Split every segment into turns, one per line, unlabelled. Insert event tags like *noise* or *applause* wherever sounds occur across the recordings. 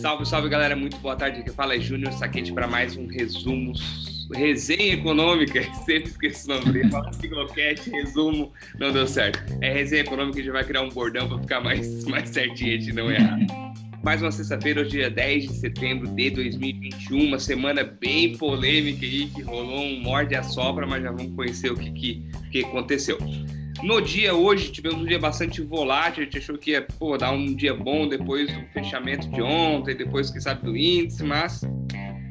Salve, salve galera, muito boa tarde. Aqui fala é Júnior Saquete para mais um resumo, resenha econômica. *laughs* Sempre esqueço o nome dele. Fala Ciclocat, resumo, não deu certo. É resenha econômica, a gente vai criar um bordão para ficar mais, *laughs* mais certinho, gente não errar. Mais uma sexta-feira, hoje dia 10 de setembro de 2021, uma semana bem polêmica aí, que rolou um morde a sopra, mas já vamos conhecer o que, que, que aconteceu. No dia hoje, tivemos um dia bastante volátil, a gente achou que ia pô, dar um dia bom depois do fechamento de ontem, depois, que sabe, do índice, mas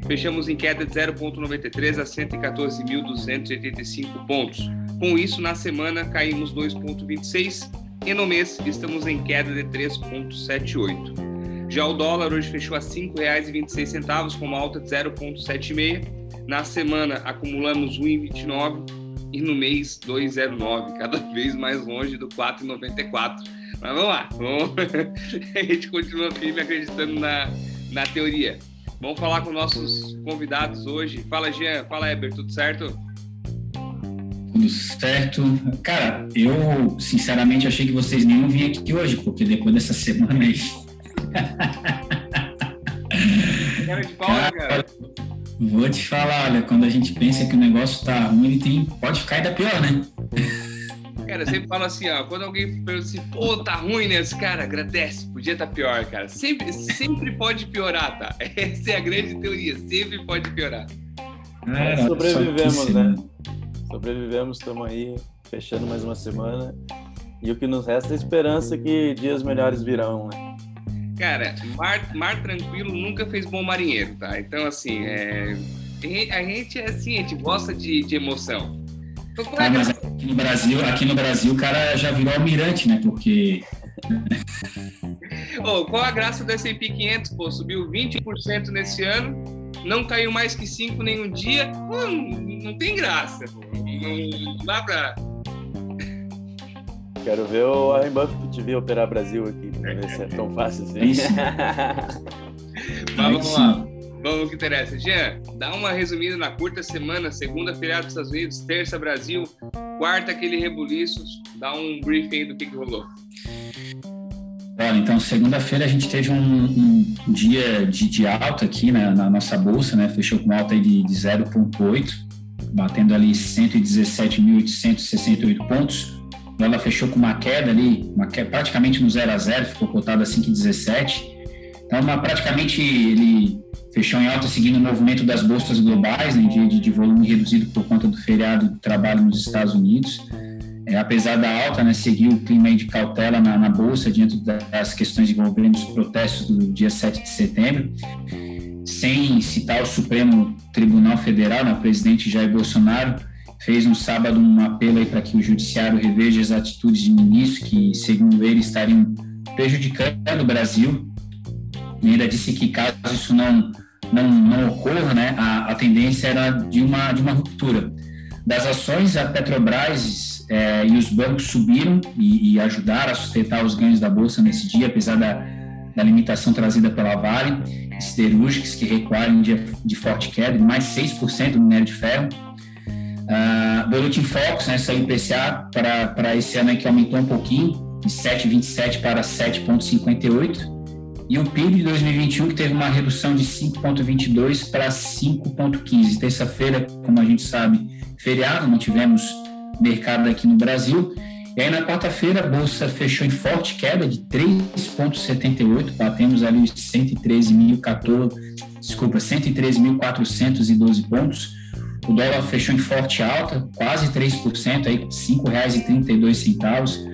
fechamos em queda de 0,93 a 114.285 pontos. Com isso, na semana, caímos 2,26 e no mês estamos em queda de 3,78. Já o dólar hoje fechou a R$ 5,26, com uma alta de 0,76. Na semana acumulamos 1,29 e no mês 2,09, cada vez mais longe do 4,94. Mas vamos lá, vamos... *laughs* a gente continua firme acreditando na, na teoria. Vamos falar com nossos convidados hoje. Fala, Jean. Fala, Eber. Tudo certo?
Tudo certo. Cara, eu sinceramente achei que vocês nem iam vir aqui hoje, porque depois dessa semana aí Cara de pau, cara. cara. Vou te falar, olha, quando a gente pensa que o negócio tá ruim, tem, pode ficar ainda pior, né?
Cara, eu sempre falo assim, ó, quando alguém pergunta assim, pô, tá ruim, né? Cara, agradece, podia estar tá pior, cara. Sempre, sempre pode piorar, tá? *laughs* Essa é a grande teoria, sempre pode piorar.
É, sobrevivemos, né? Sobrevivemos, estamos aí, fechando mais uma semana. E o que nos resta é esperança que dias melhores virão, né?
Cara, mar, mar tranquilo nunca fez bom marinheiro, tá? Então, assim, é, a gente é assim, a gente gosta de, de emoção.
Então, ah, mas aqui no Brasil, aqui no Brasil, o cara já virou almirante, né? Porque.
oh, qual a graça do S&P 500? Pô, subiu 20% nesse ano, não caiu mais que 5 nenhum dia. Pô, não, não tem graça, pô. Não dá pra
Quero ver o Warren Buffett vir operar Brasil aqui, pra ver se é tão fácil assim. *laughs*
Mas vamos lá. Vamos ao que interessa. Jean, dá uma resumida na curta semana, segunda feriado dos Estados Unidos, terça Brasil, quarta aquele rebuliço, dá um briefing do que, que rolou.
Olha, então segunda-feira a gente teve um, um dia de, de, alta aqui né, na nossa bolsa, né? Fechou com alta de, de 0,8, batendo ali 117.868 pontos ela fechou com uma queda ali, uma queda praticamente no 0 a 0 ficou cotado a 5,17. Então, uma, praticamente ele fechou em alta seguindo o movimento das bolsas globais, né, de, de, volume reduzido por conta do feriado do trabalho nos Estados Unidos. É, apesar da alta, né, seguiu o clima de cautela na, na, bolsa diante das questões envolvendo os protestos do dia 7 de setembro, sem citar o Supremo Tribunal Federal, né, o presidente Jair Bolsonaro fez no sábado um apelo para que o judiciário reveja as atitudes de ministros que, segundo ele, estariam prejudicando o Brasil. E ainda disse que caso isso não não, não ocorra, né, a, a tendência era de uma de uma ruptura das ações. A Petrobras é, e os bancos subiram e, e ajudaram a sustentar os ganhos da bolsa nesse dia, apesar da, da limitação trazida pela Vale, siderúrgicas que recuaram de, de forte queda, mais 6% no minério de ferro Uh, Boletim Focus, né, saiu IPCA para esse ano que aumentou um pouquinho, de 7,27 para 7,58. E o PIB de 2021 que teve uma redução de 5,22 para 5,15. Terça-feira, como a gente sabe, feriado, não tivemos mercado aqui no Brasil. E aí na quarta-feira a bolsa fechou em forte queda de 3,78, batemos ali os 113.014, desculpa, 113.412 pontos o dólar fechou em forte alta, quase 3%, aí R$ 5,32.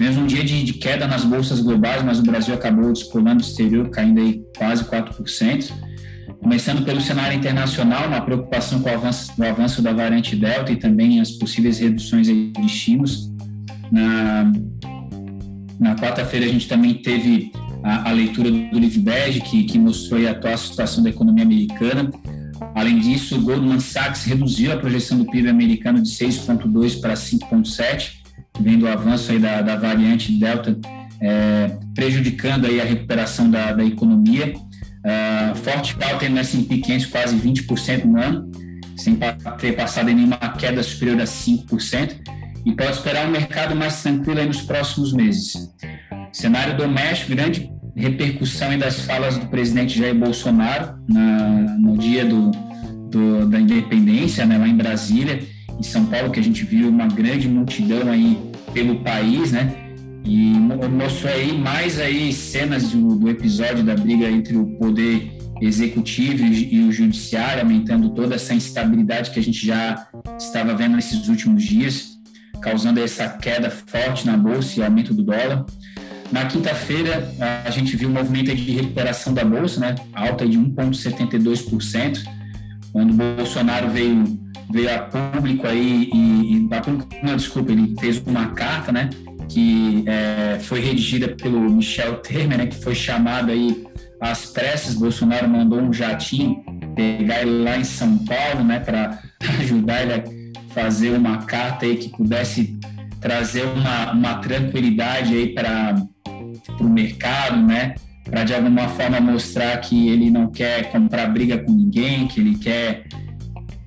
Mesmo um dia de, de, queda nas bolsas globais, mas o Brasil acabou descolando o exterior, caindo aí quase 4%. Começando pelo cenário internacional, uma preocupação com o avanço, o avanço da variante Delta e também as possíveis reduções de estímulos. Na, na quarta-feira, a gente também teve a, a leitura do Livbeg, que, que mostrou a atual situação da economia americana. Além disso, o Goldman Sachs reduziu a projeção do PIB americano de 6,2 para 5,7, vendo o avanço aí da, da variante Delta é, prejudicando aí a recuperação da, da economia. Uh, forte alta no S&P 500, quase 20% no ano, sem ter passado em nenhuma queda superior a 5%, e pode esperar um mercado mais tranquilo nos próximos meses. Cenário doméstico, grande repercussão das falas do presidente Jair Bolsonaro na, no dia do, do, da independência, né, lá em Brasília, em São Paulo, que a gente viu uma grande multidão aí pelo país, né? E mostrou aí mais aí cenas do, do episódio da briga entre o poder executivo e, e o judiciário, aumentando toda essa instabilidade que a gente já estava vendo nesses últimos dias, causando essa queda forte na bolsa e aumento do dólar. Na quinta-feira, a gente viu um movimento de recuperação da bolsa, né? alta de 1,72%, quando o Bolsonaro veio, veio a público aí e, e não, desculpa, ele fez uma carta, né? que é, foi redigida pelo Michel Temer, né? que foi chamado aí às pressas, Bolsonaro mandou um jatinho pegar ele lá em São Paulo, né, para *laughs* ajudar ele a fazer uma carta aí que pudesse trazer uma, uma tranquilidade aí para o mercado, né, para de alguma forma mostrar que ele não quer comprar briga com ninguém, que ele quer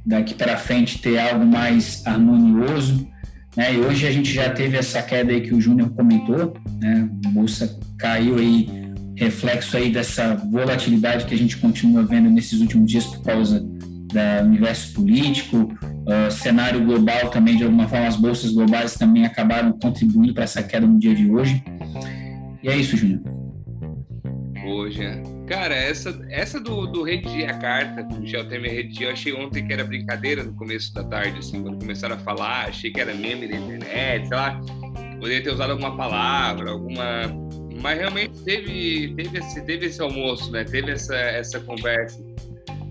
daqui para frente ter algo mais harmonioso. Né? E hoje a gente já teve essa queda aí que o Júnior comentou, né? A bolsa caiu aí reflexo aí dessa volatilidade que a gente continua vendo nesses últimos dias por causa do universo político, uh, cenário global também, de alguma forma, as bolsas globais também acabaram contribuindo para essa queda no dia de hoje. E é isso, Júnior.
Hoje, cara, essa, essa do, do redigir a carta, que o Michel Temer redigiu, eu achei ontem que era brincadeira no começo da tarde, assim, quando começaram a falar, achei que era meme da internet, sei lá, poderia ter usado alguma palavra, alguma mas realmente teve, teve, esse, teve esse almoço, né? Teve essa, essa conversa.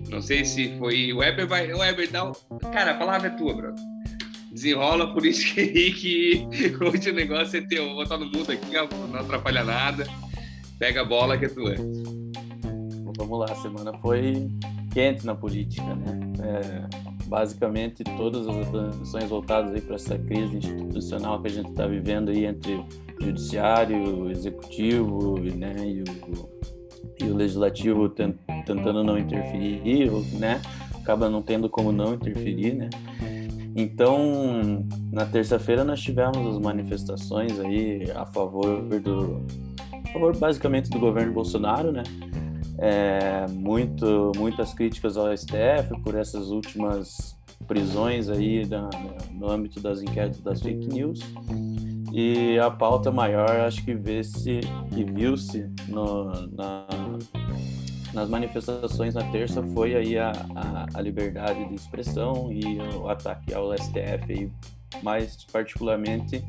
Não sei se foi. O Weber vai. O Weber dá. Cara, a palavra é tua, bro. Desenrola por isso que, *laughs* que hoje o negócio é teu. Vou botar no mundo aqui, não atrapalha nada. Pega a bola que é tua.
Vamos lá, a semana foi quente na política, né? É, basicamente todas as atenções voltadas para essa crise institucional que a gente está vivendo aí entre judiciário, executivo né, e, o, e o legislativo tentando não interferir, né, acaba não tendo como não interferir, né. Então, na terça-feira nós tivemos as manifestações aí a favor do, a favor basicamente do governo Bolsonaro, né. É, muito, muitas críticas ao STF por essas últimas prisões aí no âmbito das inquéritos das fake news. E a pauta maior, acho que vê-se, que viu-se na, nas manifestações na terça foi aí a, a, a, liberdade de expressão e o ataque ao STF, aí, mais particularmente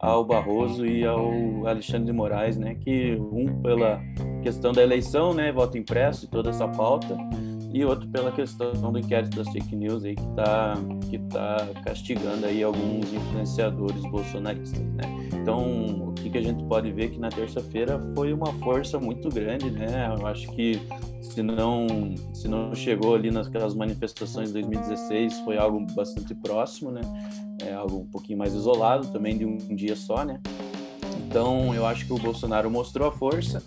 ao Barroso e ao Alexandre de Moraes, né, que um pela questão da eleição, né, voto impresso e toda essa pauta, e outro pela questão do inquérito das fake news aí que está que tá castigando aí alguns influenciadores bolsonaristas, né? Então, o que, que a gente pode ver que na terça-feira foi uma força muito grande, né? Eu acho que se não se não chegou ali naquelas manifestações de 2016 foi algo bastante próximo, né? É algo um pouquinho mais isolado também de um dia só, né? Então, eu acho que o Bolsonaro mostrou a força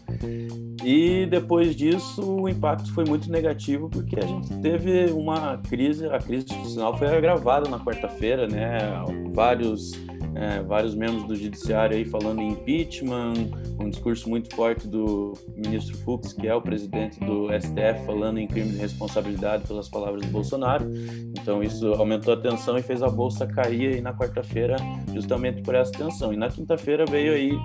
e depois disso o impacto foi muito negativo porque a gente teve uma crise, a crise institucional foi agravada na quarta-feira, né? Vários é, vários membros do judiciário aí falando em impeachment, um discurso muito forte do ministro Fux, que é o presidente do STF, falando em crime de responsabilidade pelas palavras do Bolsonaro. Então isso aumentou a tensão e fez a bolsa cair aí na quarta-feira justamente por essa tensão. E na quinta-feira veio aí,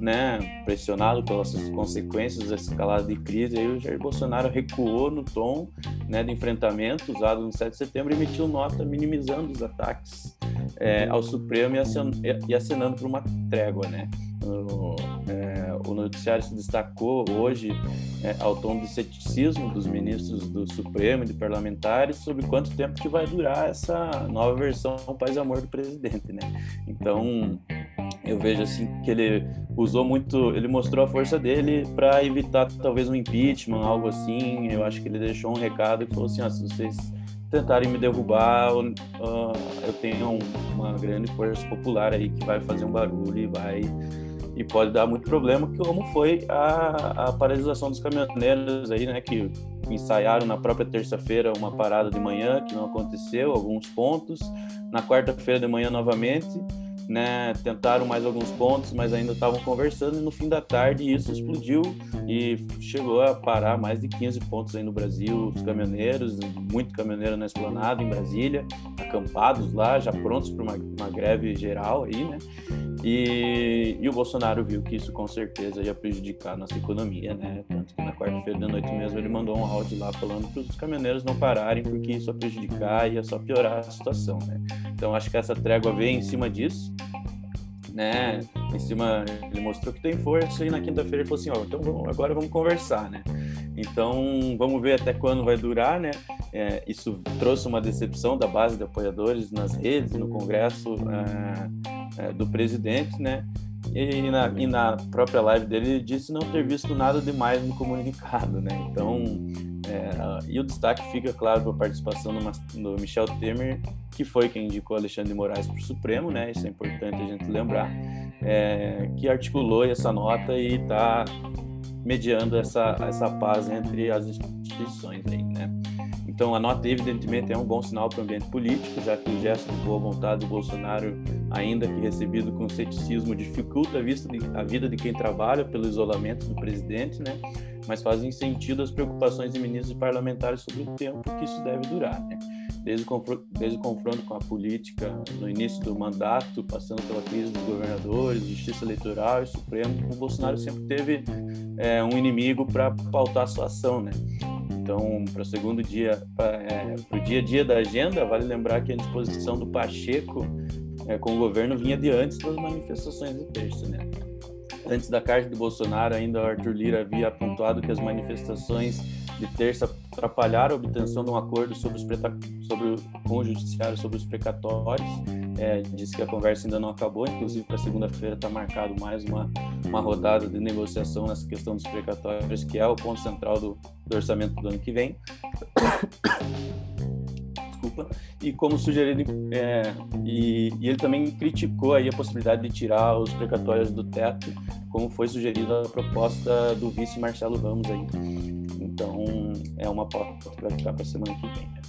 né, pressionado pelas consequências da escalada de crise, aí o Jair Bolsonaro recuou no tom, né, de enfrentamento usado no 7 de setembro e emitiu nota minimizando os ataques é, ao Supremo e e assinando por uma trégua, né? O, é, o noticiário se destacou hoje é, ao tom do ceticismo dos ministros do Supremo e de parlamentares sobre quanto tempo que vai durar essa nova versão paz e amor do presidente, né? Então eu vejo assim que ele usou muito, ele mostrou a força dele para evitar talvez um impeachment, algo assim. Eu acho que ele deixou um recado que falou assim: ah, se vocês tentarem me derrubar, uh, eu tenho uma grande força popular aí que vai fazer um barulho e vai e pode dar muito problema, como foi a, a paralisação dos caminhoneiros aí, né, que ensaiaram na própria terça-feira uma parada de manhã que não aconteceu, alguns pontos, na quarta-feira de manhã novamente né, tentaram mais alguns pontos, mas ainda estavam conversando e no fim da tarde isso explodiu e chegou a parar mais de 15 pontos aí no Brasil, os caminhoneiros, muito caminhoneiro na esplanada em Brasília, acampados lá, já prontos para uma, uma, greve geral aí, né? E, e, o Bolsonaro viu que isso com certeza ia prejudicar a nossa economia, né? Tanto que na quarta-feira da noite mesmo ele mandou um áudio lá falando para os caminhoneiros não pararem porque isso ia prejudicar ia só piorar a situação, né? Então acho que essa trégua veio em cima disso né? Em cima, ele mostrou que tem força e na quinta-feira ele falou assim, ó, então vamos, agora vamos conversar, né? Então vamos ver até quando vai durar, né? É, isso trouxe uma decepção da base de apoiadores nas redes, no Congresso é, é, do presidente, né? E na, e na, própria live dele ele disse não ter visto nada demais no comunicado, né? Então e o destaque fica, claro, para a participação do, Michel Temer, que foi quem indicou Alexandre de Moraes para o Supremo, né? Isso é importante a gente lembrar, é, que articulou essa nota e está mediando essa, essa paz entre as instituições aí? Então, a nota, evidentemente, é um bom sinal para o ambiente político, já que o gesto de boa vontade do Bolsonaro, ainda que recebido com ceticismo, dificulta a, vista de, a vida de quem trabalha pelo isolamento do presidente, né? mas fazem sentido as preocupações de ministros e parlamentares sobre o tempo que isso deve durar. Né? Desde, o desde o confronto com a política no início do mandato, passando pela crise dos governadores, justiça eleitoral e Supremo, o Bolsonaro sempre teve é, um inimigo para pautar sua ação. Né? Então, para o segundo dia, para é, o dia a dia da agenda, vale lembrar que a disposição do Pacheco é, com o governo vinha de antes das manifestações de terça, né? Antes da carta do Bolsonaro, ainda Arthur Lira havia apontado que as manifestações de terça atrapalharam a obtenção de um acordo sobre, os sobre com o judiciário sobre os precatórios. É, disse que a conversa ainda não acabou, inclusive para segunda-feira está marcado mais uma, uma rodada de negociação nessa questão dos precatórios, que é o ponto central do, do orçamento do ano que vem *coughs* desculpa, e como sugerido, é, e, e, ele também criticou aí a possibilidade de tirar os precatórios do teto, como foi sugerido a proposta do vice Marcelo Ramos aí. Então, é uma pauta que vai ficar para a semana que vem. Né?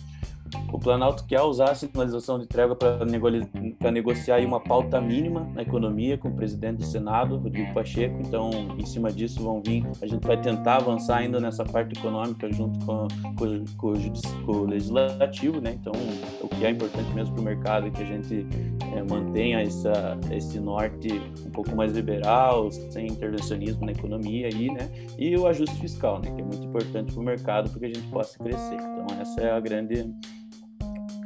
O Planalto quer usar a sinalização de trégua para negociar uma pauta mínima na economia com o presidente do Senado, Rodrigo Pacheco. Então, em cima disso, vão vir. A gente vai tentar avançar ainda nessa parte econômica junto com, com, com, o, com o, legislativo, né? Então, o que é importante mesmo para o mercado é que a gente é, mantenha essa, esse norte um pouco mais liberal, sem intervencionismo na economia aí, né? E o ajuste fiscal, né? Que é muito importante para o mercado para que a gente possa crescer. Então, essa é a grande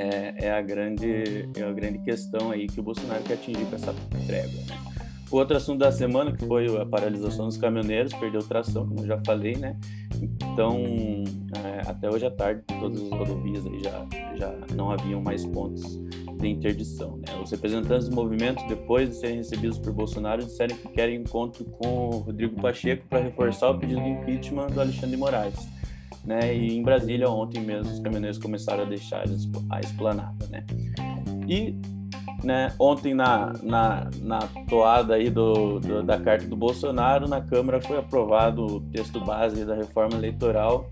é, é, a grande, é a grande questão aí que o Bolsonaro quer atingir com essa trégua. Né? O outro assunto da semana, que foi a paralisação dos caminhoneiros, perdeu tração, como eu já falei, né? Então, é, até hoje à tarde, todas as rodovias aí já, já não haviam mais pontos de interdição. Né? Os representantes do movimento, depois de serem recebidos por Bolsonaro, disseram que querem encontro com o Rodrigo Pacheco para reforçar o pedido de impeachment do Alexandre Moraes né? E em Brasília ontem mesmo os caminhoneiros começaram a deixar a esplanada, né? E né, ontem na, na, na toada aí do, do, da carta do Bolsonaro, na Câmara foi aprovado o texto base da reforma eleitoral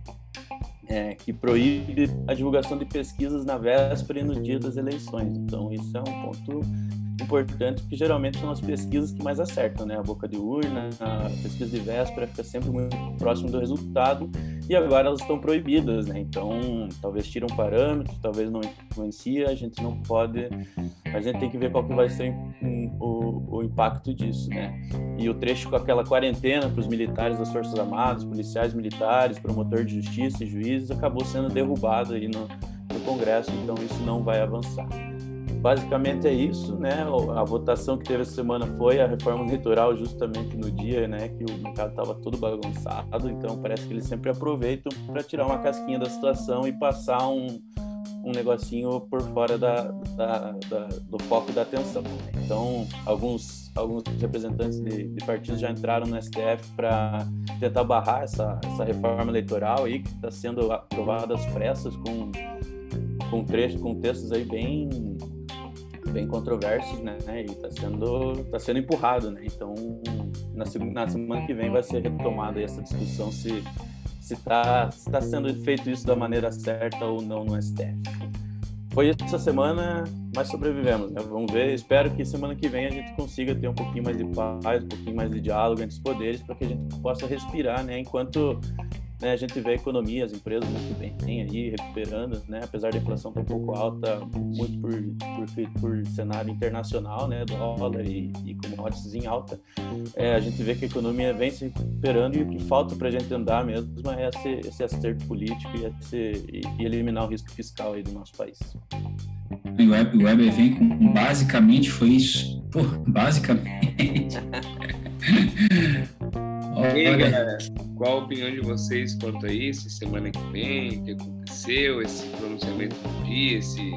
é, que proíbe a divulgação de pesquisas na véspera e no dia das eleições. Então isso é um ponto importante, porque geralmente são as pesquisas que mais acertam, né? A boca de urna, a pesquisa de véspera fica sempre muito próximo do resultado e agora elas estão proibidas, né? Então, talvez tire um parâmetro, talvez não influencia, a gente não pode, a gente tem que ver qual que vai ser o, o impacto disso, né? E o trecho com aquela quarentena para os militares das Forças Armadas, policiais militares, promotor de justiça e juízes acabou sendo derrubado aí no, no Congresso, então isso não vai avançar basicamente é isso, né? A votação que teve essa semana foi a reforma eleitoral justamente no dia, né, que o mercado estava todo bagunçado, então parece que eles sempre aproveitam para tirar uma casquinha da situação e passar um, um negocinho por fora da, da, da, do foco da atenção. Então, alguns, alguns representantes de, de partidos já entraram no STF para tentar barrar essa, essa reforma eleitoral aí, que está sendo aprovada às pressas com, com, trechos, com textos aí bem bem controversos, né? E está sendo, tá sendo empurrado, né? Então, na, na semana que vem vai ser retomada essa discussão se se está se tá sendo feito isso da maneira certa ou não no STF. Foi essa semana, mas sobrevivemos, né? Vamos ver. Espero que semana que vem a gente consiga ter um pouquinho mais de paz, um pouquinho mais de diálogo entre os poderes, para que a gente possa respirar, né? Enquanto né, a gente vê a economia, as empresas muito bem tem aí, recuperando, né? Apesar da inflação estar um pouco alta, muito por, por, por cenário internacional, né? Dólar e, e commodities em alta, é, a gente vê que a economia vem se recuperando e o que falta para a gente andar mesmo é esse, esse acerto político e, esse, e, e eliminar o risco fiscal aí do nosso país.
O Weber, o Weber vem com basicamente foi isso. Pô, basicamente. *laughs* *laughs*
E aí, galera, qual a opinião de vocês quanto a isso? Semana que vem, o que aconteceu, esse pronunciamento do dia, esse,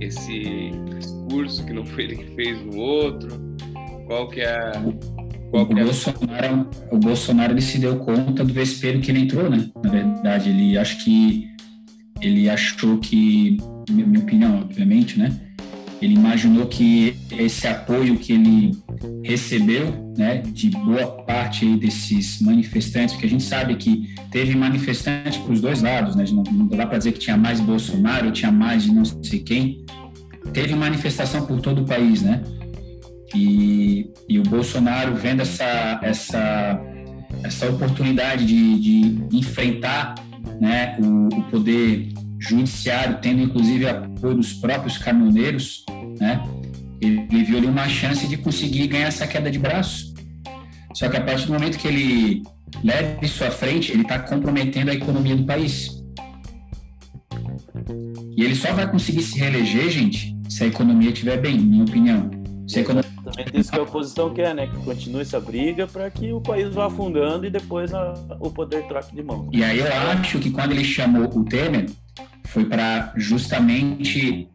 esse discurso que não foi ele que fez no outro? Qual que é a. Qual
o, é a... Bolsonaro, o Bolsonaro ele se deu conta do vespeiro que ele entrou, né? Na verdade, ele acho que ele achou que, minha opinião, obviamente, né? Ele imaginou que esse apoio que ele recebeu, né, de boa parte desses manifestantes, porque a gente sabe que teve manifestante para os dois lados, né? Não, não dá para dizer que tinha mais Bolsonaro, tinha mais de não sei quem. Teve manifestação por todo o país, né? E, e o Bolsonaro vendo essa essa essa oportunidade de, de enfrentar né, o, o poder judiciário, tendo inclusive apoio dos próprios caminhoneiros, né? Ele viu ali uma chance de conseguir ganhar essa queda de braço. Só que a partir do momento que ele leva isso à frente, ele está comprometendo a economia do país. E ele só vai conseguir se reeleger, gente, se a economia estiver bem, minha opinião. Se a economia...
Exatamente isso que a oposição quer, né? Que continue essa briga para que o país vá afundando e depois a, o poder troque de mão.
E aí eu acho que quando ele chamou o Temer, foi para justamente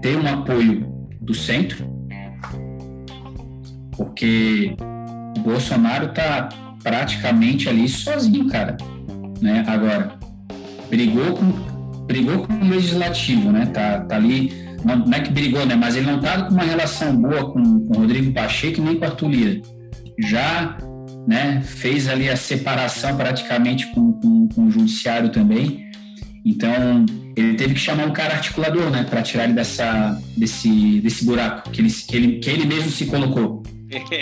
ter um apoio do centro, porque o Bolsonaro tá praticamente ali sozinho, cara, né? Agora brigou com brigou com o legislativo, né? Tá, tá ali não, não é que brigou, né? Mas ele não tá com uma relação boa com, o Rodrigo Pacheco nem com o Arthur Lira. Já né, fez ali a separação praticamente com, com, com o judiciário também. Então, ele teve que chamar um cara articulador, né, para tirar ele dessa, desse, desse buraco que ele, que, ele, que ele mesmo se colocou.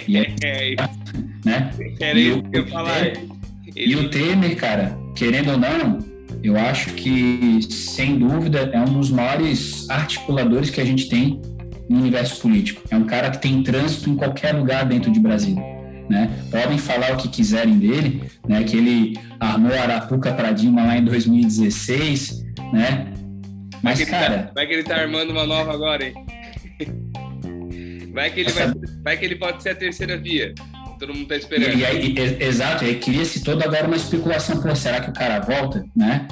E, aí, é, *laughs*
né?
Era isso que eu falar.
E o Temer, cara, querendo ou não, eu acho que, sem dúvida, é um dos maiores articuladores que a gente tem no universo político. É um cara que tem trânsito em qualquer lugar dentro de Brasília né? Podem falar o que quiserem dele, né? Que ele armou a Arapuca para Dilma lá em 2016, né? Mas,
vai
cara...
Tá, vai que ele tá armando uma nova agora, hein? *laughs* Vai que ele, vai, vai que ele pode ser a terceira via. Todo mundo tá esperando.
E, aí, exato, aí cria-se toda agora uma especulação, pô, será que o cara volta, né?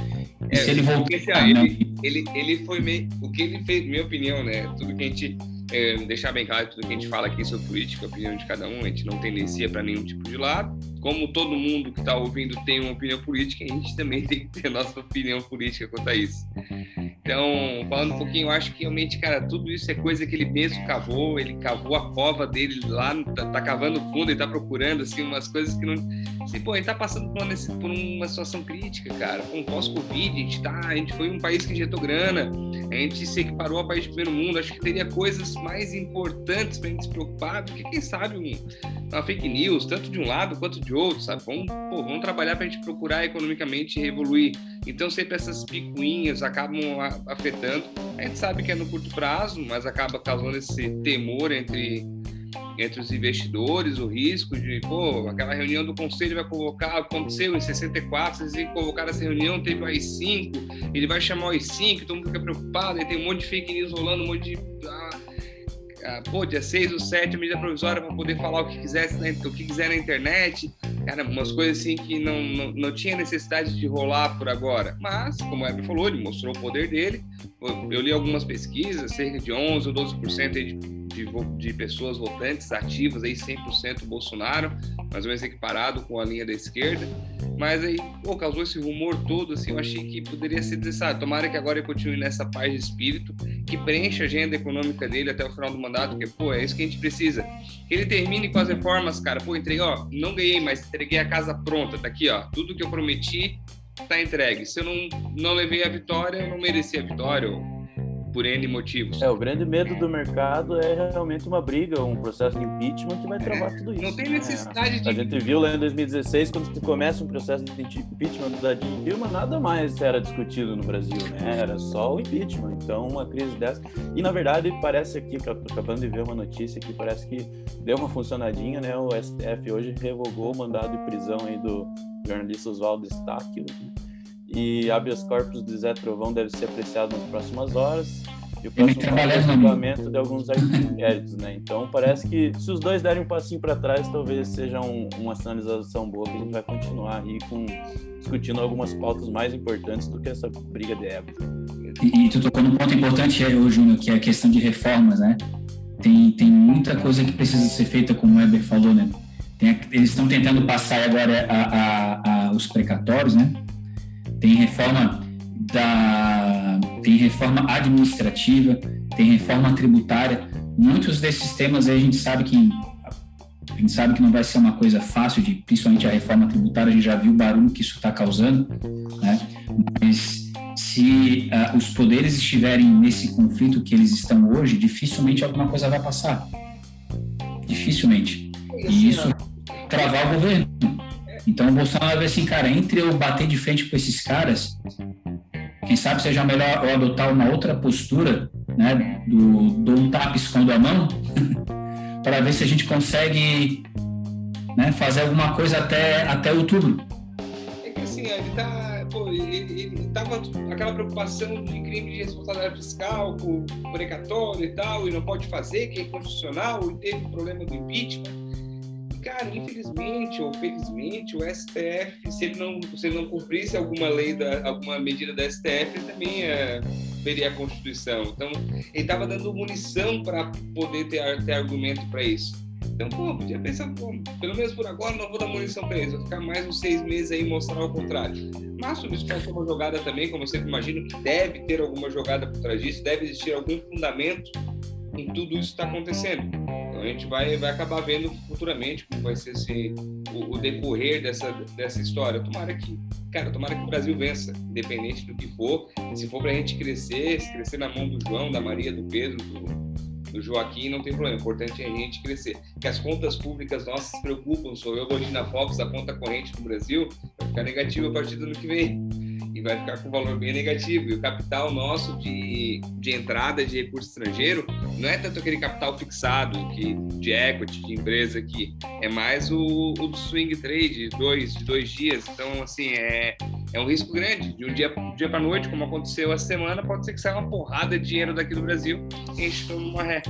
É, se ele voltar... Ah, ele, ele, ele foi meio... O que ele fez, minha opinião, né? Tudo que a gente é, deixar bem claro tudo que a gente fala aqui sobre política, a opinião de cada um, a gente não tendencia para nenhum tipo de lado. Como todo mundo que está ouvindo tem uma opinião política, a gente também tem que ter nossa opinião política quanto a isso. Então, falando um pouquinho, eu acho que realmente, cara, tudo isso é coisa que ele mesmo cavou, ele cavou a cova dele lá, tá, tá cavando fundo, ele tá procurando, assim, umas coisas que não. Assim, pô, a gente tá passando por uma, por uma situação crítica, cara. Com pós-Covid, a gente tá. A gente foi um país que injetou grana, a gente se equiparou ao país de primeiro mundo, acho que teria coisas mais importantes para a gente se preocupar do que, quem sabe, um, uma fake news, tanto de um lado quanto de outro, sabe? Vamos, pô, vamos trabalhar para a gente procurar economicamente evoluir. Então, sempre essas picuinhas acabam afetando. A gente sabe que é no curto prazo, mas acaba causando esse temor entre entre os investidores, o risco de, pô, aquela reunião do conselho vai convocar, aconteceu em 64, vocês convocar essa reunião, teve o AI-5, ele vai chamar o AI-5, todo mundo fica preocupado, aí tem um monte de fake news rolando, um monte de... Ah, pô, dia 6 ou 7, medida provisória para poder falar o que quisesse, né, o que quiser na internet, cara, umas coisas assim que não, não, não tinha necessidade de rolar por agora. Mas, como o Eber falou, ele mostrou o poder dele. Eu li algumas pesquisas, cerca de 11 ou 12% de de, de pessoas votantes ativas, aí 100% Bolsonaro, mais ou menos equiparado com a linha da esquerda. Mas aí, pô, causou esse rumor todo, assim, eu achei que poderia ser necessário. Tomara que agora ele continue nessa paz de espírito, que preencha a agenda econômica dele até o final do mandato, porque, pô, é isso que a gente precisa. Que ele termine com as reformas, cara. Pô, entreguei, ó, não ganhei, mas entreguei a casa pronta, tá aqui, ó. Tudo que eu prometi tá entregue. Se eu não, não levei a vitória, eu não mereci a vitória. Por N motivos.
É, o grande medo do mercado é realmente uma briga, um processo de impeachment que vai travar é, tudo isso.
Não tem necessidade é. de.
A gente viu lá em 2016, quando se começa um processo de impeachment da Dilma, nada mais era discutido no Brasil, né? Era só o impeachment. Então, uma crise dessa. E na verdade, parece aqui, acabando de ver uma notícia aqui, parece que deu uma funcionadinha, né? O STF hoje revogou o mandado de prisão aí do jornalista Oswaldo Stáquio. E habeas corpus de Zé Trovão deve ser apreciado nas próximas horas. E o próximo é julgamento de alguns inquéritos, né? Então parece que se os dois derem um passinho para trás, talvez seja um, uma sinalização boa que a gente vai continuar aí com discutindo algumas pautas mais importantes do que essa briga de ego.
E, e tu tocou num ponto importante, Júnior, que é a questão de reformas, né? Tem, tem muita coisa que precisa ser feita, como o Weber falou, né? Tem, eles estão tentando passar agora a, a, a, os precatórios, né? Tem reforma da tem reforma administrativa, tem reforma tributária. Muitos desses temas a gente sabe que a gente sabe que não vai ser uma coisa fácil de, principalmente a reforma tributária, a gente já viu o barulho que isso está causando, né? Mas se uh, os poderes estiverem nesse conflito que eles estão hoje, dificilmente alguma coisa vai passar. Dificilmente. E isso travar o governo. Então o Bolsonaro vai assim, cara, entre eu bater de frente com esses caras, quem sabe seja melhor eu adotar uma outra postura, né, do, do um tapa escondo a mão, *laughs* para ver se a gente consegue né, fazer alguma coisa até, até outubro.
É que assim, ele tá, pô, ele, ele tava aquela preocupação de crime de responsabilidade fiscal, com precatório e tal, e não pode fazer, que é inconstitucional, e teve o problema do impeachment cara, infelizmente ou felizmente, o STF, se ele não, se ele não cumprisse alguma lei, da, alguma medida da STF, ele também é, veria a Constituição. Então, ele estava dando munição para poder ter, ter argumento para isso. Então, pô, podia pensar, pô, pelo menos por agora não vou dar munição para eles, vou ficar mais uns seis meses aí e mostrar o contrário. Mas sobre isso pode uma jogada também, como eu sempre imagino, que deve ter alguma jogada por trás disso, deve existir algum fundamento em tudo isso que está acontecendo. A gente vai, vai acabar vendo futuramente como vai ser esse, o, o, decorrer dessa, dessa história. Tomara que, cara, tomara que o Brasil vença, independente do que for. Se for para a gente crescer, se crescer na mão do João, da Maria, do Pedro, do, do Joaquim, não tem problema. O importante é a gente crescer. Que as contas públicas nossas se preocupam. Sou eu hoje na Fox, a conta corrente do Brasil vai ficar negativa a partir do ano que vem vai ficar com valor bem negativo. E o capital nosso de, de entrada de recurso estrangeiro não é tanto aquele capital fixado que, de equity, de empresa que é mais o, o swing trade, de dois, de dois dias. Então, assim, é, é um risco grande. De um dia, dia para noite, como aconteceu essa semana, pode ser que saia uma porrada de dinheiro daqui do Brasil e a gente tome uma ré.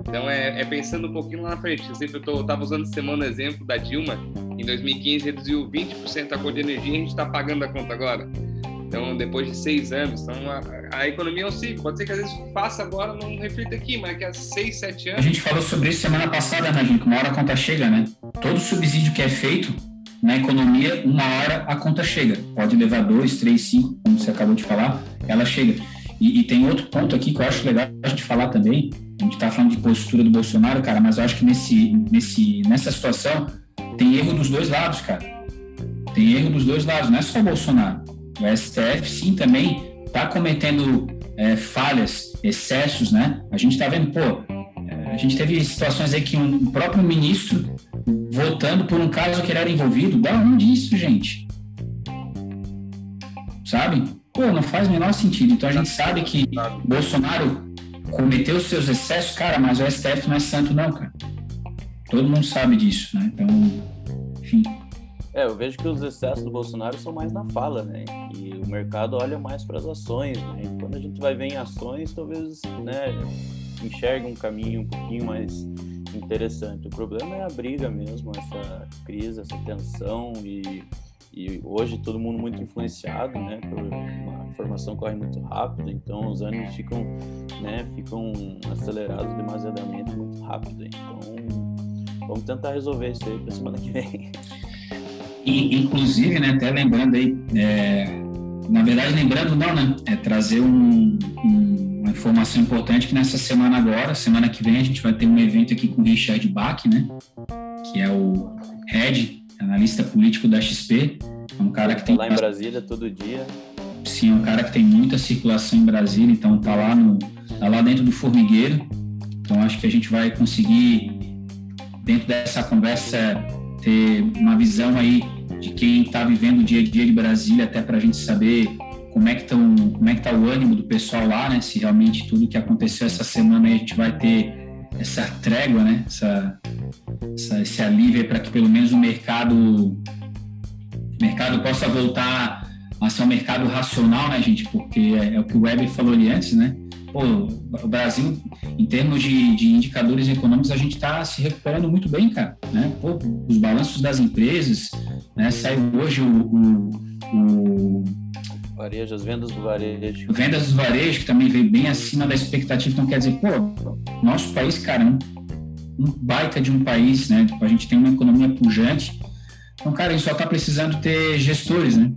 Então, é, é, pensando um pouquinho lá na frente. Eu sempre estava usando semana exemplo da Dilma. Em 2015, reduziu 20% a conta de energia e a gente está pagando a conta agora. Então, depois de seis anos, então a, a, economia é um ciclo. Pode ser que às vezes faça agora, não reflita aqui, mas que há seis, sete anos.
A gente falou sobre isso semana passada, né, gente? Uma hora a conta chega, né? Todo subsídio que é feito na economia, uma hora a conta chega. Pode levar dois, três, cinco, como você acabou de falar, ela chega. E, e tem outro ponto aqui que eu acho legal a gente falar também. A gente está falando de postura do Bolsonaro, cara, mas eu acho que nesse, nesse, nessa situação tem erro dos dois lados, cara. Tem erro dos dois lados, não é só o Bolsonaro o STF sim também está cometendo é, falhas, excessos, né? A gente está vendo, pô, é, a gente teve situações aí que um próprio ministro votando por um caso que ele era envolvido, dá onde isso, gente? Sabe? Pô, não faz o menor sentido. Então a gente sabe que Bolsonaro cometeu seus excessos, cara, mas o STF não é santo não, cara. Todo mundo sabe disso, né? Então, enfim.
É, eu vejo que os excessos do Bolsonaro são mais na fala, né? E o mercado olha mais para as ações, né? E quando a gente vai ver em ações, talvez, né, enxerga um caminho um pouquinho mais interessante. O problema é a briga mesmo, essa crise, essa tensão e, e hoje todo mundo muito influenciado, né? Por uma informação corre muito rápido, então os ânimos ficam, né? Ficam acelerados demasiadamente muito rápido. Então vamos tentar resolver isso aí para semana que vem.
E, inclusive, né, até lembrando aí, é, na verdade, lembrando não, né, é trazer um, um, uma informação importante que nessa semana agora, semana que vem, a gente vai ter um evento aqui com o Richard Bach, né, que é o head, analista político da XP, é um cara que tem...
Lá em Brasília todo dia.
Sim, é um cara que tem muita circulação em Brasília, então tá lá no tá lá dentro do formigueiro. Então acho que a gente vai conseguir dentro dessa conversa ter uma visão aí de quem está vivendo o dia a dia de Brasília, até para a gente saber como é que estão, como é que está o ânimo do pessoal lá, né? Se realmente tudo que aconteceu essa semana a gente vai ter essa trégua, né? Essa, essa esse alívio para que pelo menos o mercado, o mercado possa voltar a ser um mercado racional, né, gente? Porque é, é o que o Weber falou ali antes, né? Pô, o Brasil, em termos de, de indicadores econômicos, a gente está se recuperando muito bem, cara. Né? Pô, os balanços das empresas, né? Saiu hoje o, o, o
Varejo, as vendas do varejo.
Vendas do varejo, que também veio bem acima da expectativa. Então, quer dizer, pô, nosso país, cara, um, um baita de um país, né? A gente tem uma economia pujante. Então, cara, a gente só está precisando ter gestores, né?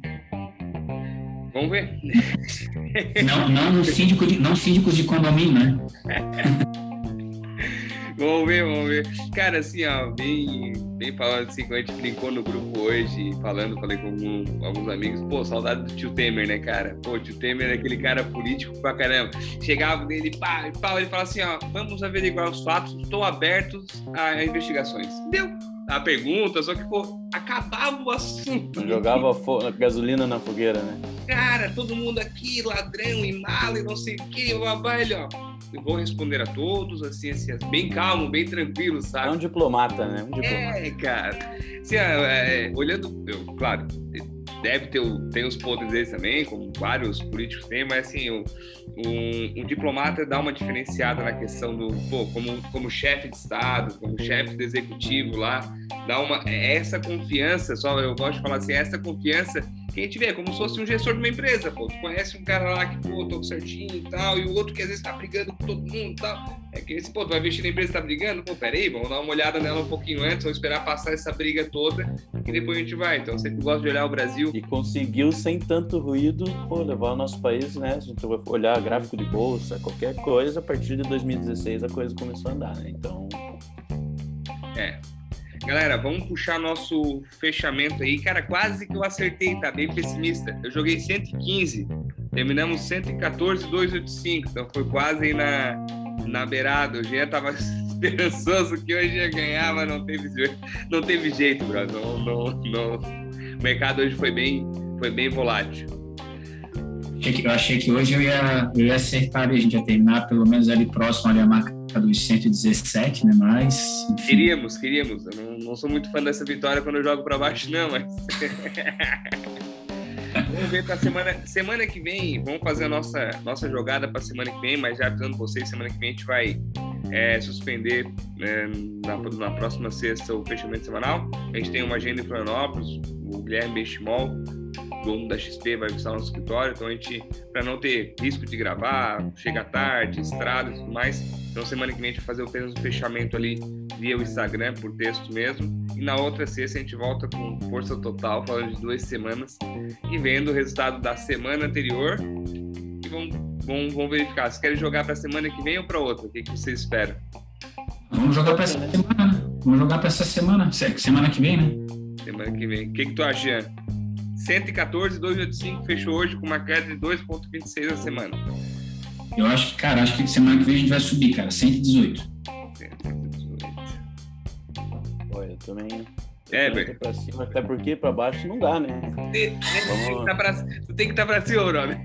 Vamos ver. *laughs*
Não, não, síndico de, não síndicos de condomínio, né? *laughs*
vamos ver, vamos ver. Cara, assim, ó, bem, bem falando assim, quando a gente brincou no grupo hoje, falando, falei com algum, alguns amigos, pô, saudade do tio Temer, né, cara? Pô, o tio Temer é aquele cara político pra caramba. Chegava nele, pá, pá, ele fala assim, ó, vamos averiguar os fatos, estou abertos a investigações. Deu a pergunta, só que, pô, acabava o assunto.
Jogava gasolina na fogueira, né?
Cara, todo mundo aqui, ladrão e mala e não sei o que, babá, ele, ó. Eu vou responder a todos, assim, assim, bem calmo, bem tranquilo, sabe?
É um diplomata, né? Um diplomata.
É, cara. Assim, é, olhando, eu, claro, deve ter tem os podres deles também, como vários políticos têm, mas assim, um, um, um, diplomata dá uma diferenciada na questão do, pô, como, como chefe de Estado, como chefe do executivo lá, dá uma, é essa confiança, só eu gosto de falar assim, essa confiança que a gente vê, como se fosse um gestor de uma empresa, pô. Tu conhece um cara lá que, pô, tô certinho e tal, e o outro que às vezes tá brigando com todo mundo e tal. É que esse, pô, tu vai investir na empresa tá brigando? Pô, peraí, vamos dar uma olhada nela um pouquinho antes, vamos esperar passar essa briga toda e depois a gente vai. Então, sempre gosto de olhar o Brasil.
E conseguiu, sem tanto ruído, pô, levar o nosso país, né? Se a gente vai olhar gráfico de bolsa, qualquer coisa, a partir de 2016 a coisa começou a andar, né? Então.
É, Galera, vamos puxar nosso fechamento aí. Cara, quase que eu acertei, tá bem pessimista. Eu joguei 115, terminamos 114, 285. Então foi quase aí na, na beirada. O Jean tava *laughs* esperançoso que hoje ia ganhar, mas não teve, não teve jeito, bro. Não, não, não. O mercado hoje foi bem, foi bem volátil.
Eu achei que hoje eu ia, eu ia acertar a gente ia terminar pelo menos ali próximo ali a marca dos 117, né? Mas.
Enfim. Queríamos, queríamos. Eu não, não sou muito fã dessa vitória quando eu jogo para baixo, não, mas. *laughs* vamos ver para semana semana que vem. Vamos fazer a nossa nossa jogada para semana que vem, mas já avisando vocês, semana que vem a gente vai é, suspender é, na, na, próxima sexta o fechamento semanal. A gente tem uma agenda em Florianópolis, o Guilherme Bestimol dono da XP vai visitar nosso escritório, então a gente, para não ter risco de gravar, chega tarde, estrada e tudo mais, então semana que vem a gente vai fazer apenas um fechamento ali via o Instagram, por texto mesmo, e na outra sexta a gente volta com força total, falando de duas semanas, e vendo o resultado da semana anterior, e vamos, vamos, vamos verificar, se querem jogar para a semana que vem ou para outra, o que, que vocês esperam?
Vamos jogar para essa semana, vamos jogar para essa semana, semana que vem, né?
Semana que vem. O que, que tu acha, Jean? 114, 285 fechou hoje com uma queda de 2,26 na semana.
Eu acho que, cara, acho que semana que vem a gente vai subir, cara, 118.
118. Olha, eu também.
É, velho.
Pra cima, até porque pra baixo não dá, né?
Tem, Vamos... tá pra, tu tem que estar tá pra cima, brother.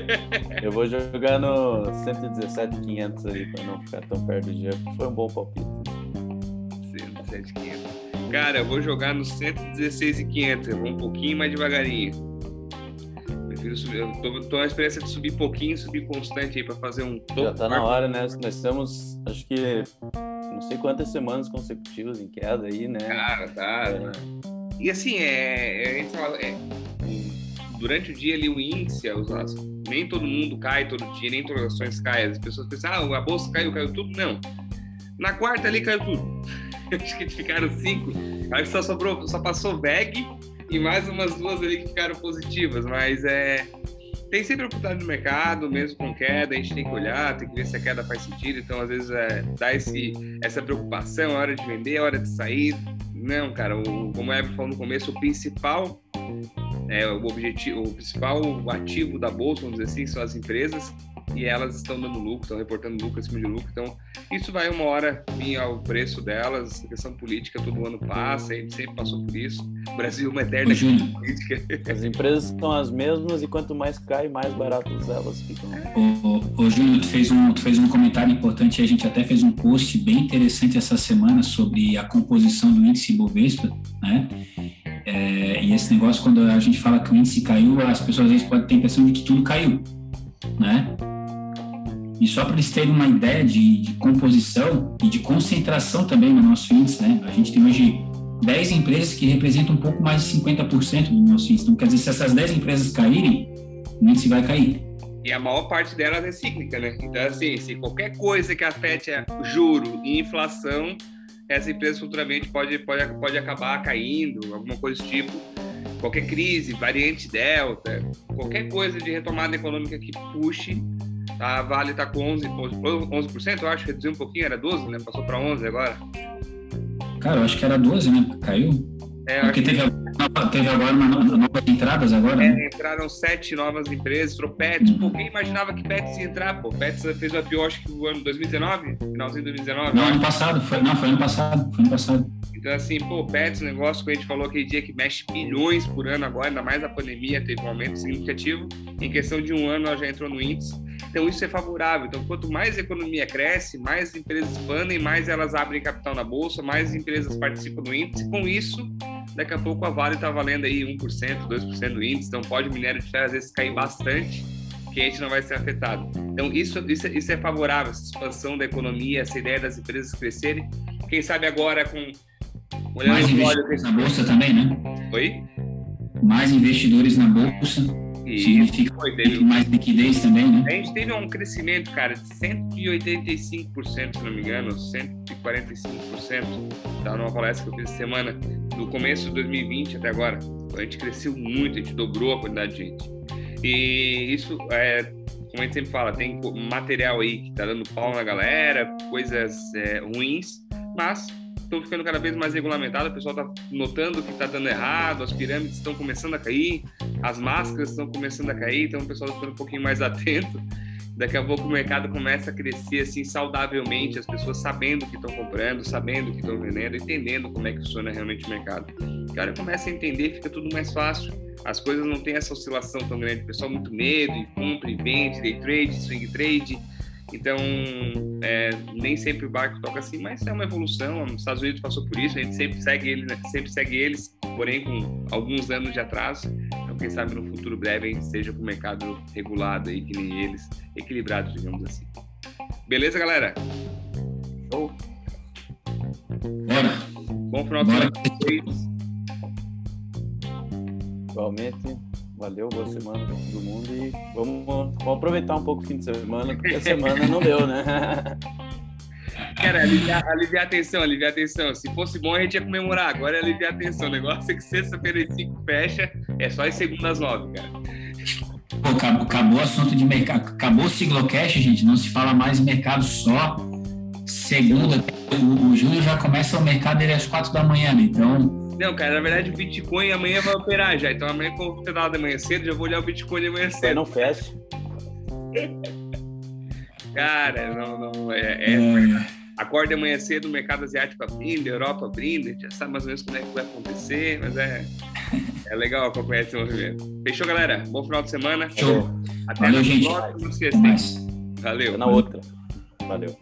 *laughs*
Eu vou jogar no 117,500 aí pra não ficar tão perto do dia. Foi um bom palpite.
117,500. Cara, eu vou jogar no 116 e 500. Eu vou um pouquinho mais devagarinho. Prefiro subir. Eu tô, tô na experiência de subir pouquinho, subir constante aí para fazer um
topo. Já tá na hora, né? Nós estamos, acho que, não sei quantas semanas consecutivas em queda aí, né?
Cara, tá. É. E assim, é, é, a gente fala, é, durante o dia ali o índice, os, nem todo mundo cai todo dia, nem todas as ações caem. As pessoas pensam, ah, a bolsa caiu, caiu tudo. Não. Na quarta ali caiu tudo. *laughs* acho que ficaram cinco. Acho que só sobrou, só passou VEG e mais umas duas ali que ficaram positivas, mas é. Tem sempre oportunidade no mercado, mesmo com queda, a gente tem que olhar, tem que ver se a queda faz sentido. Então, às vezes, é, dá esse, essa preocupação, é hora de vender, é hora de sair. Não, cara, o, como o Ever falou no começo, o principal é, o objetivo, o principal ativo da bolsa, vamos dizer assim, são as empresas e elas estão dando lucro, estão reportando lucro acima de lucro. Então, isso vai uma hora vir ao preço delas. A questão política todo ano passa, a gente sempre passou por isso. O Brasil é uma eterna política.
As empresas são as mesmas e quanto mais cai, mais baratas elas ficam.
O, o, Júnior, tu fez, um, tu fez um comentário importante, a gente até fez um post bem interessante essa semana sobre a composição do índice Bovespa, né? É, e esse negócio, quando a gente fala que o índice caiu, as pessoas às vezes podem ter a impressão de que tudo caiu, né? E só para eles terem uma ideia de, de, composição e de concentração também no nosso índice, né? A gente tem hoje 10 empresas que representam um pouco mais de 50% do nosso índice. Então, quer dizer, se essas 10 empresas caírem, o índice vai cair.
E a maior parte delas é cíclica, né? Então, assim, se qualquer coisa que afete juro e inflação, essa empresa futuramente pode, pode, pode acabar caindo, alguma coisa do tipo. Qualquer crise, variante Delta, qualquer coisa de retomada econômica que puxe a Vale está com 11%, 11%, eu acho, reduziu um pouquinho, era 12%, né? Passou para 11% agora.
Cara, eu acho que era 12%, né? Caiu. É, Porque teve, que... teve agora uma, novas entradas agora,
é,
né?
Entraram sete novas empresas, entrou Pets, uhum. pô, quem imaginava que Pets ia entrar, pô? Pets fez a pior, acho que o ano 2019, finalzinho de 2019.
Não, ano passado, foi, não, foi ano passado, foi ano passado.
Então, assim, pô, Pets, um negócio que a gente falou aquele dia que mexe bilhões por ano agora, ainda mais a pandemia, teve um aumento significativo. Em questão de um ano, ela já entrou no índice. Então, isso é favorável. Então, quanto mais a economia cresce, mais empresas expandem, mais elas abrem capital na bolsa, mais empresas participam do índice. Com isso, daqui a pouco a Vale está valendo aí 1%, 2% do índice. Então, pode o minério de ferro às vezes cair bastante, que a gente não vai ser afetado. Então, isso, isso, isso é favorável, essa expansão da economia, essa ideia das empresas crescerem. Quem sabe agora com.
Olhando mais investidores na bolsa também, né?
Oi?
Mais investidores na bolsa e Significa foi, teve mais liquidez também, né?
A gente teve um crescimento, cara, de 185%, se não me engano, 145%. Tá numa palestra que eu fiz essa semana, do começo de 2020 até agora. A gente cresceu muito, a gente dobrou a quantidade de gente. E isso é, como a gente sempre fala, tem material aí que tá dando pau na galera, coisas é, ruins, mas estão ficando cada vez mais regulamentadas, o pessoal está notando que está dando errado, as pirâmides estão começando a cair, as máscaras estão começando a cair, então o pessoal está ficando um pouquinho mais *laughs* atento. Daqui a pouco o mercado começa a crescer assim saudavelmente, as pessoas sabendo que estão comprando, sabendo que estão vendendo, entendendo como é que funciona realmente o mercado. O cara começa a entender, fica tudo mais fácil. As coisas não tem essa oscilação tão grande, o pessoal muito medo, e compra e vende, day trade, swing trade, então, é, nem sempre o barco toca assim, mas é uma evolução. Os Estados Unidos passou por isso, a gente sempre segue, ele, né? sempre segue eles, porém com alguns anos de atraso. Então, quem sabe no futuro breve a gente esteja com o mercado regulado aí, que nem eles, equilibrado, digamos assim. Beleza, galera? Show!
Bora!
Bom final de semana
Igualmente. Valeu, boa semana para todo mundo e vamos, vamos aproveitar um pouco o fim de semana, porque a semana não deu, né? *laughs*
Cara, aliviar, aliviar a tensão, aliviar a tensão. Se fosse bom, a gente ia comemorar. Agora é aliviar a tensão. O negócio é que sexta-feira e cinco fecha, é só as segundas nove, cara.
Pô, acabou, acabou o assunto de mercado. Acabou o Siglocast, gente. Não se fala mais em mercado só. Segunda, o, o Júlio já começa o mercado dele às quatro da manhã, né? Então,
não, cara, na verdade o Bitcoin amanhã vai operar já. Então amanhã, como eu de manhã cedo, já vou olhar o Bitcoin de manhã cedo.
não fecha.
Cara, não, não. É, é, é. Acorda amanhã cedo, o mercado asiático abrindo, Europa abrindo, a gente já sabe mais ou menos como é que vai acontecer, mas é, é legal acompanhar esse movimento. Fechou, galera? Bom final de semana.
Show.
Até Valeu, gente.
Valeu. Na outra. Valeu.